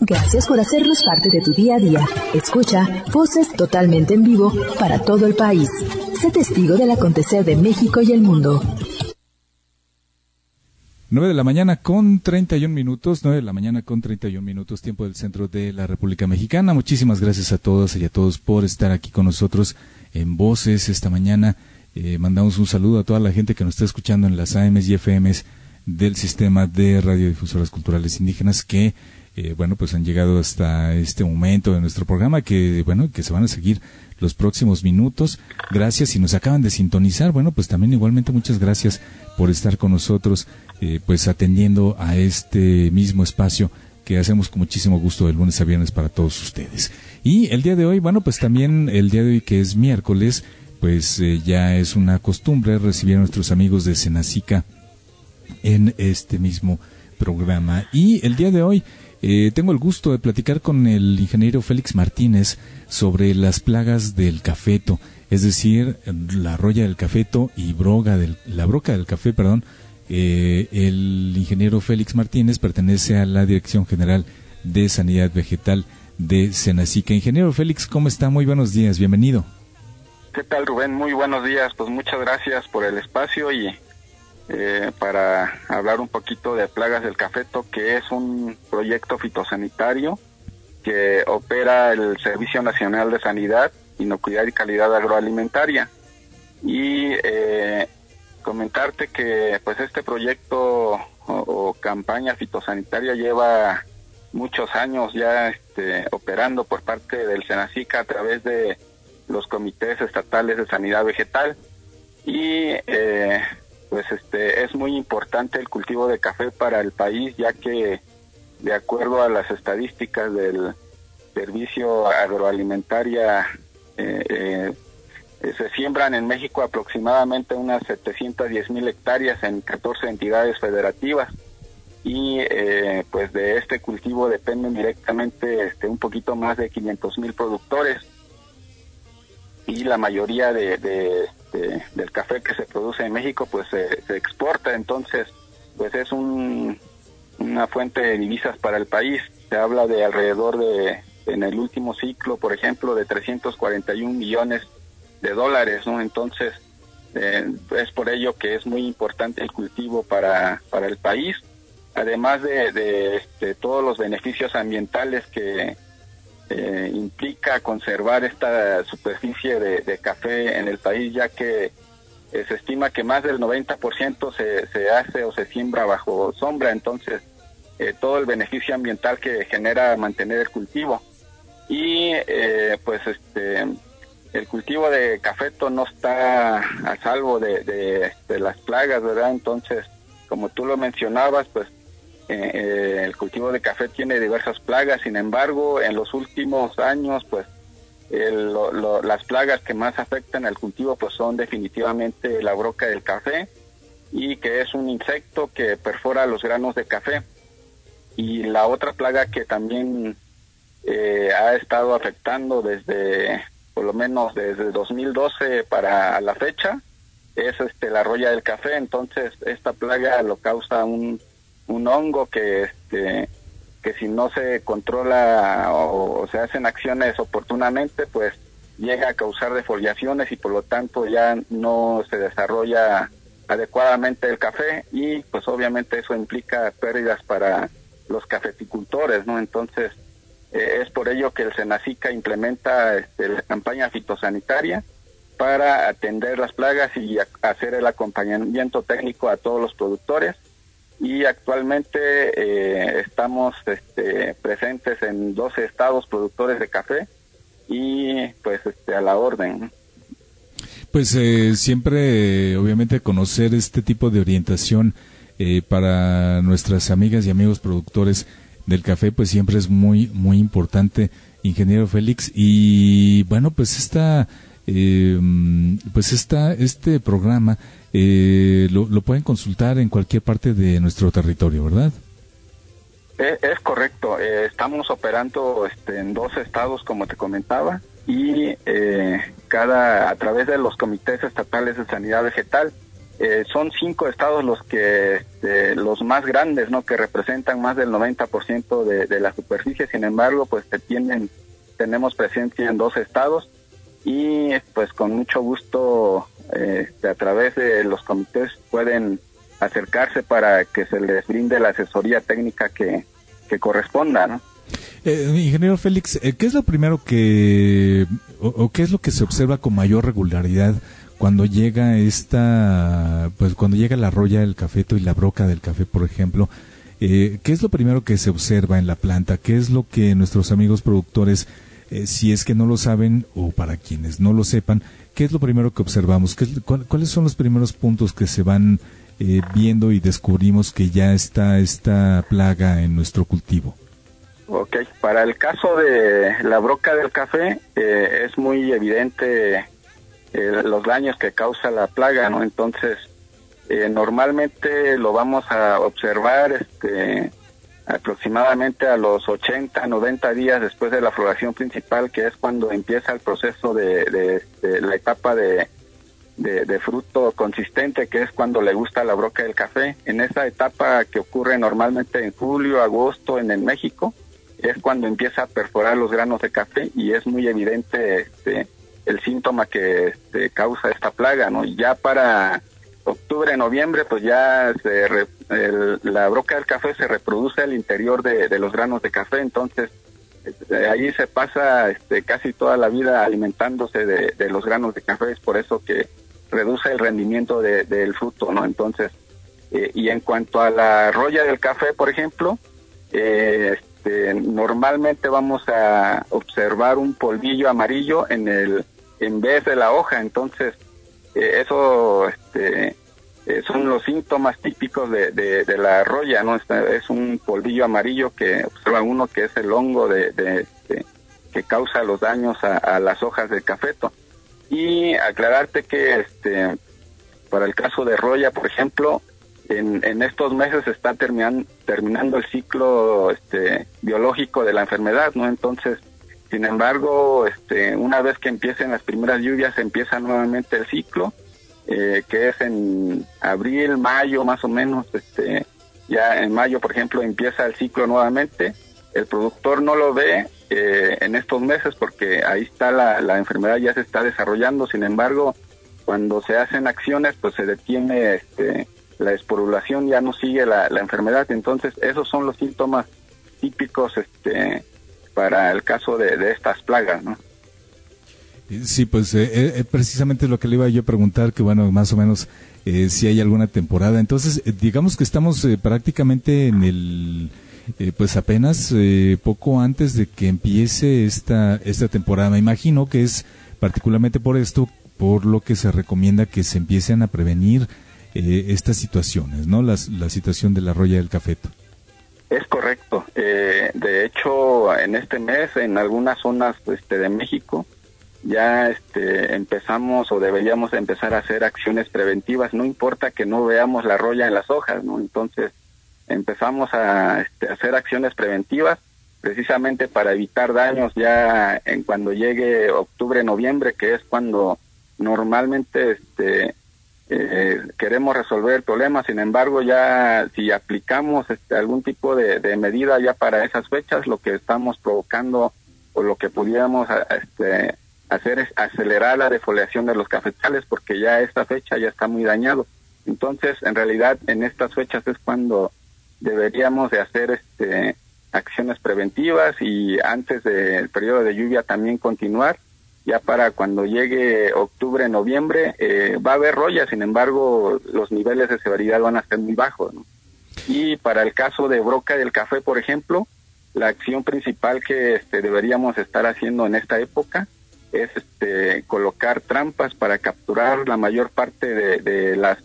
Gracias por hacernos parte de tu día a día. Escucha voces totalmente en vivo para todo el país. Sé testigo del acontecer de México y el mundo. 9 de la mañana con 31 minutos, 9 de la mañana con 31 minutos, tiempo del centro de la República Mexicana. Muchísimas gracias a todas y a todos por estar aquí con nosotros en Voces esta mañana. Eh, mandamos un saludo a toda la gente que nos está escuchando en las AMs y FMs del sistema de radiodifusoras culturales indígenas que eh, bueno pues han llegado hasta este momento de nuestro programa que bueno que se van a seguir los próximos minutos gracias si nos acaban de sintonizar bueno pues también igualmente muchas gracias por estar con nosotros eh, pues atendiendo a este mismo espacio que hacemos con muchísimo gusto de lunes a viernes para todos ustedes y el día de hoy bueno pues también el día de hoy que es miércoles pues eh, ya es una costumbre recibir a nuestros amigos de Senacica en este mismo programa. Y el día de hoy eh, tengo el gusto de platicar con el ingeniero Félix Martínez sobre las plagas del cafeto, es decir, la roya del cafeto y broga del, la broca del café, perdón. Eh, el ingeniero Félix Martínez pertenece a la Dirección General de Sanidad Vegetal de Senacica. Ingeniero Félix, ¿cómo está? Muy buenos días, bienvenido. ¿Qué tal Rubén? Muy buenos días. Pues muchas gracias por el espacio y eh, para hablar un poquito de Plagas del Cafeto, que es un proyecto fitosanitario que opera el Servicio Nacional de Sanidad, Inocuidad y Calidad Agroalimentaria. Y eh, comentarte que pues este proyecto o, campaña fitosanitaria lleva muchos años ya este, operando por parte del Senacica a través de los comités estatales de sanidad vegetal y eh, pues este es muy importante el cultivo de café para el país ya que de acuerdo a las estadísticas del servicio agroalimentaria eh, eh, se siembran en México aproximadamente unas 710 mil hectáreas en 14 entidades federativas. Y pues de este cultivo dependen directamente este un poquito más de 500 mil productores. Y la mayoría de, del café que se produce en México pues se, exporta. Entonces pues es un, una fuente de divisas para el país. Se habla de alrededor de en el último ciclo por ejemplo de 341 millones de dólares no entonces eh, es por ello que es muy importante el cultivo para, para el país. Además de, de este, todos los beneficios ambientales que eh, implica conservar esta superficie de, café en el país, ya que eh, se estima que más del 90% se, se hace o se siembra bajo sombra, entonces eh, todo el beneficio ambiental que genera mantener el cultivo. Y pues este el cultivo de cafeto no está a salvo de, de las plagas, ¿verdad? Entonces, como tú lo mencionabas, pues eh, el cultivo de café tiene diversas plagas, sin embargo, en los últimos años, pues las plagas que más afectan al cultivo pues son definitivamente la broca del café y que es un insecto que perfora los granos de café. Y la otra plaga que también eh, ha estado afectando desde, por lo menos desde 2012 para la fecha, es este la roya del café. Entonces, esta plaga lo causa un un hongo que este que si no se controla o, se hacen acciones oportunamente pues llega a causar defoliaciones y por lo tanto ya no se desarrolla adecuadamente el café y pues obviamente eso implica pérdidas para los cafeticultores no entonces eh, es por ello que el Senacica implementa este, la campaña fitosanitaria para atender las plagas y hacer el acompañamiento técnico a todos los productores y actualmente eh, estamos este, presentes en 12 estados productores de café y pues este, a la orden. Pues eh, siempre, obviamente, conocer este tipo de orientación eh, para nuestras amigas y amigos productores del café, pues siempre es muy, muy importante, ingeniero Félix. Y bueno, pues esta, pues esta, este programa eh, lo, pueden consultar en cualquier parte de nuestro territorio, ¿verdad? Es, correcto. Eh, estamos operando este, en dos estados, como te comentaba, y eh, cada a través de los comités estatales de sanidad vegetal eh, son cinco estados los que este, los más grandes, ¿no? Que representan más del 90% de, de la superficie. Sin embargo, pues se tienen, tenemos presencia en dos estados y pues con mucho gusto este, a través de los comités pueden acercarse para que se les brinde la asesoría técnica que, que corresponda, ¿no? Eh, ingeniero Félix, eh, ¿qué es lo primero que, o, qué es lo que se observa con mayor regularidad cuando llega esta, pues cuando llega la roya del cafeto y la broca del café, por ejemplo? Eh, ¿Qué es lo primero que se observa en la planta? ¿Qué es lo que nuestros amigos productores, si es que no lo saben o para quienes no lo sepan, qué es lo primero que observamos? ¿Cuáles son los primeros puntos que se van viendo y descubrimos que ya está esta plaga en nuestro cultivo? Ok, para el caso de la broca del café eh, es muy evidente eh, los daños que causa la plaga, ¿no? Entonces, eh, normalmente lo vamos a observar este, aproximadamente a los 80, 90 días después de la floración principal, que es cuando empieza el proceso de, la etapa de, de, fruto consistente, que es cuando le gusta la broca del café. En esa etapa que ocurre normalmente en julio, agosto en el México, es cuando empieza a perforar los granos de café y es muy evidente este, el síntoma que este, causa esta plaga, ¿no? Y ya para octubre, noviembre, pues ya la broca del café se reproduce al interior de, los granos de café, entonces este, ahí se pasa este, casi toda la vida alimentándose de, los granos de café, es por eso que reduce el rendimiento del fruto, ¿no? Entonces, eh, y en cuanto a la roya del café, por ejemplo, eh, este, normalmente vamos a observar un polvillo amarillo en el en vez de la hoja, entonces eh, eso este, eh, son los síntomas típicos de, de, la roya, ¿no? Este, es un polvillo amarillo que observa uno que es el hongo de, que causa los daños a, las hojas del cafeto. Y aclararte que este para el caso de roya, por ejemplo, en, estos meses está terminan, terminando el ciclo este, biológico de la enfermedad, ¿no? Entonces, sin embargo, este, una vez que empiecen las primeras lluvias, empieza nuevamente el ciclo, eh, que es en abril, mayo, más o menos, este, ya en mayo, por ejemplo, empieza el ciclo nuevamente. El productor no lo ve eh, en estos meses porque ahí está la, la enfermedad, ya se está desarrollando. Sin embargo, cuando se hacen acciones, pues se detiene este, la esporulación ya no sigue la, enfermedad. Entonces, esos son los síntomas típicos este, para el caso de, estas plagas, ¿no? Sí, pues eh, eh, precisamente lo que le iba yo a preguntar, que bueno, más o menos eh, si hay alguna temporada. Entonces, digamos que estamos prácticamente en el, pues apenas poco antes de que empiece esta, esta temporada. Me imagino que es particularmente por esto, por lo que se recomienda que se empiecen a prevenir eh, estas situaciones, ¿no? la situación de la roya del cafeto. Es correcto. Eh, de hecho, en este mes, en algunas zonas este, de México, ya este, empezamos o deberíamos empezar a hacer acciones preventivas. No importa que no veamos la roya en las hojas, ¿no? Entonces, empezamos a este, hacer acciones preventivas precisamente para evitar daños ya en cuando llegue octubre, noviembre, que es cuando normalmente este, eh, queremos resolver el problema, sin embargo ya si aplicamos este, algún tipo de, medida ya para esas fechas, lo que estamos provocando o lo que pudiéramos este, hacer es acelerar la defoliación de los cafetales porque ya esta fecha ya está muy dañado. Entonces, en realidad, en estas fechas es cuando deberíamos de hacer este, acciones preventivas y antes del periodo de lluvia también continuar ya para cuando llegue octubre, noviembre, eh, va a haber roya, sin embargo, los niveles de severidad van a ser muy bajos. Y para el caso de broca del café, por ejemplo, la acción principal que este, deberíamos estar haciendo en esta época es este, colocar trampas para capturar la mayor parte de, las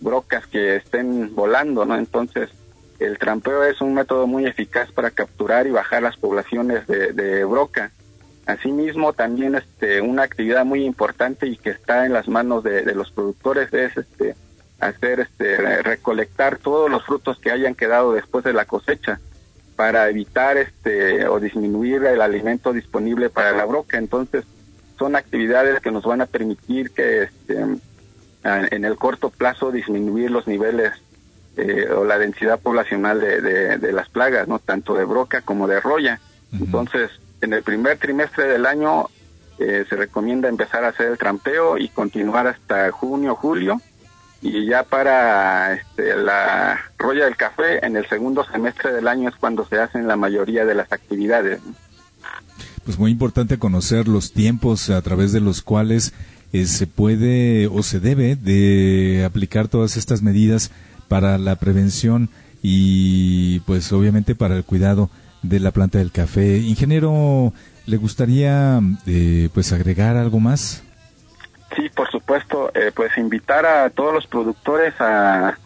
brocas que estén volando, ¿no? Entonces, el trampeo es un método muy eficaz para capturar y bajar las poblaciones de, de broca Asimismo, también este, una actividad muy importante y que está en las manos de, los productores es este, hacer este, recolectar todos los frutos que hayan quedado después de la cosecha para evitar este o disminuir el alimento disponible para la broca. Entonces, son actividades que nos van a permitir que este, en el corto plazo disminuir los niveles eh, o la densidad poblacional de, de, las plagas, no tanto de broca como de roya. Entonces, en el primer trimestre del año eh, se recomienda empezar a hacer el trampeo y continuar hasta junio, julio. Y ya para este, la roya del café, en el segundo semestre del año es cuando se hacen la mayoría de las actividades. Pues muy importante conocer los tiempos a través de los cuales eh, se puede o se debe de aplicar todas estas medidas para la prevención y pues obviamente para el cuidado de la planta del café. Ingeniero, ¿le gustaría eh, pues agregar algo más? Sí, por supuesto, eh, pues invitar a todos los productores a,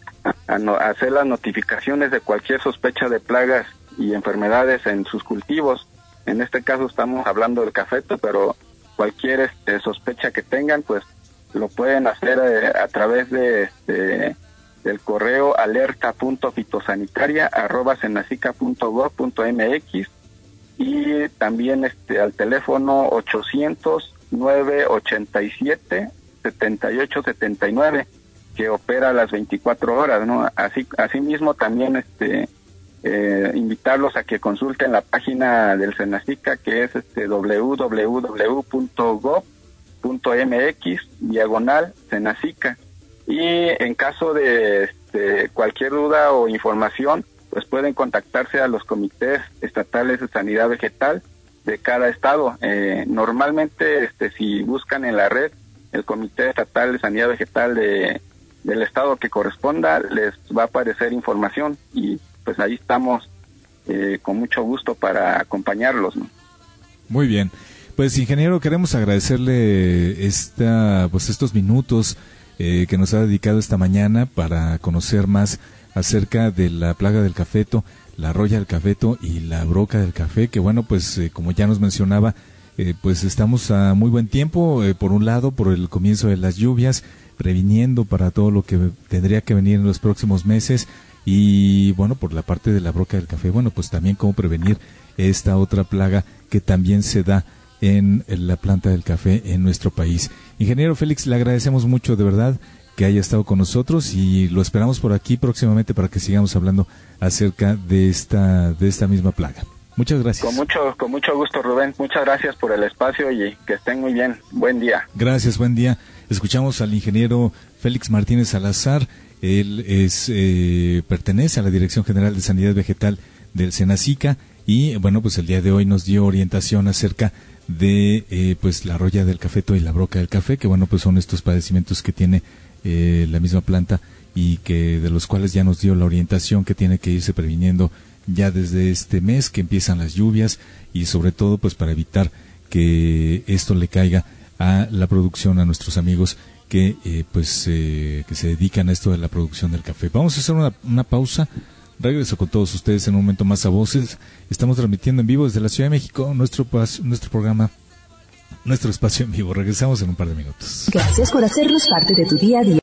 hacer las notificaciones de cualquier sospecha de plagas y enfermedades en sus cultivos. En este caso estamos hablando del cafeto, pero cualquier este, sospecha que tengan, pues lo pueden hacer eh, a través de, este, del correo alerta.fitosanitaria@senacica.gov.mx y también este al teléfono 800 987 7879 que opera las 24 horas, ¿no? Así asimismo también este eh, invitarlos a que consulten la página del Senacica que es este www.gov.mx diagonal Senacica y en caso de este, cualquier duda o información pues pueden contactarse a los comités estatales de sanidad vegetal de cada estado. Eh, normalmente este, si buscan en la red el comité estatal de sanidad vegetal de, del estado que corresponda les va a aparecer información y pues ahí estamos eh, con mucho gusto para acompañarlos. Muy bien. Pues ingeniero, queremos agradecerle esta, pues estos minutos eh, que nos ha dedicado esta mañana para conocer más acerca de la plaga del cafeto, la roya del cafeto y la broca del café, que bueno, pues eh, como ya nos mencionaba, pues estamos a muy buen tiempo, por un lado, por el comienzo de las lluvias, previniendo para todo lo que tendría que venir en los próximos meses, y bueno, por la parte de la broca del café, bueno, pues también cómo prevenir esta otra plaga que también se da en la planta del café en nuestro país. Ingeniero Félix, le agradecemos mucho de verdad que haya estado con nosotros y lo esperamos por aquí próximamente para que sigamos hablando acerca de esta de esta misma plaga. Muchas gracias. Con mucho con mucho gusto, Rubén. Muchas gracias por el espacio y que estén muy bien. Buen día. Gracias, buen día. Escuchamos al ingeniero Félix Martínez Salazar él es, eh, pertenece a la Dirección General de Sanidad Vegetal del Senacica y bueno, pues el día de hoy nos dio orientación acerca de eh, pues la roya del cafeto y la broca del café, que bueno, pues son estos padecimientos que tiene eh, la misma planta y que de los cuales ya nos dio la orientación que tiene que irse previniendo ya desde este mes que empiezan las lluvias y sobre todo pues para evitar que esto le caiga a la producción a nuestros amigos que eh, pues eh, que se dedican a esto de la producción del café. Vamos a hacer una, una pausa. Regreso con todos ustedes en un momento más a voces. Estamos transmitiendo en vivo desde la Ciudad de México nuestro nuestro programa, nuestro espacio en vivo. Regresamos en un par de minutos. Gracias por hacernos parte de tu día a día.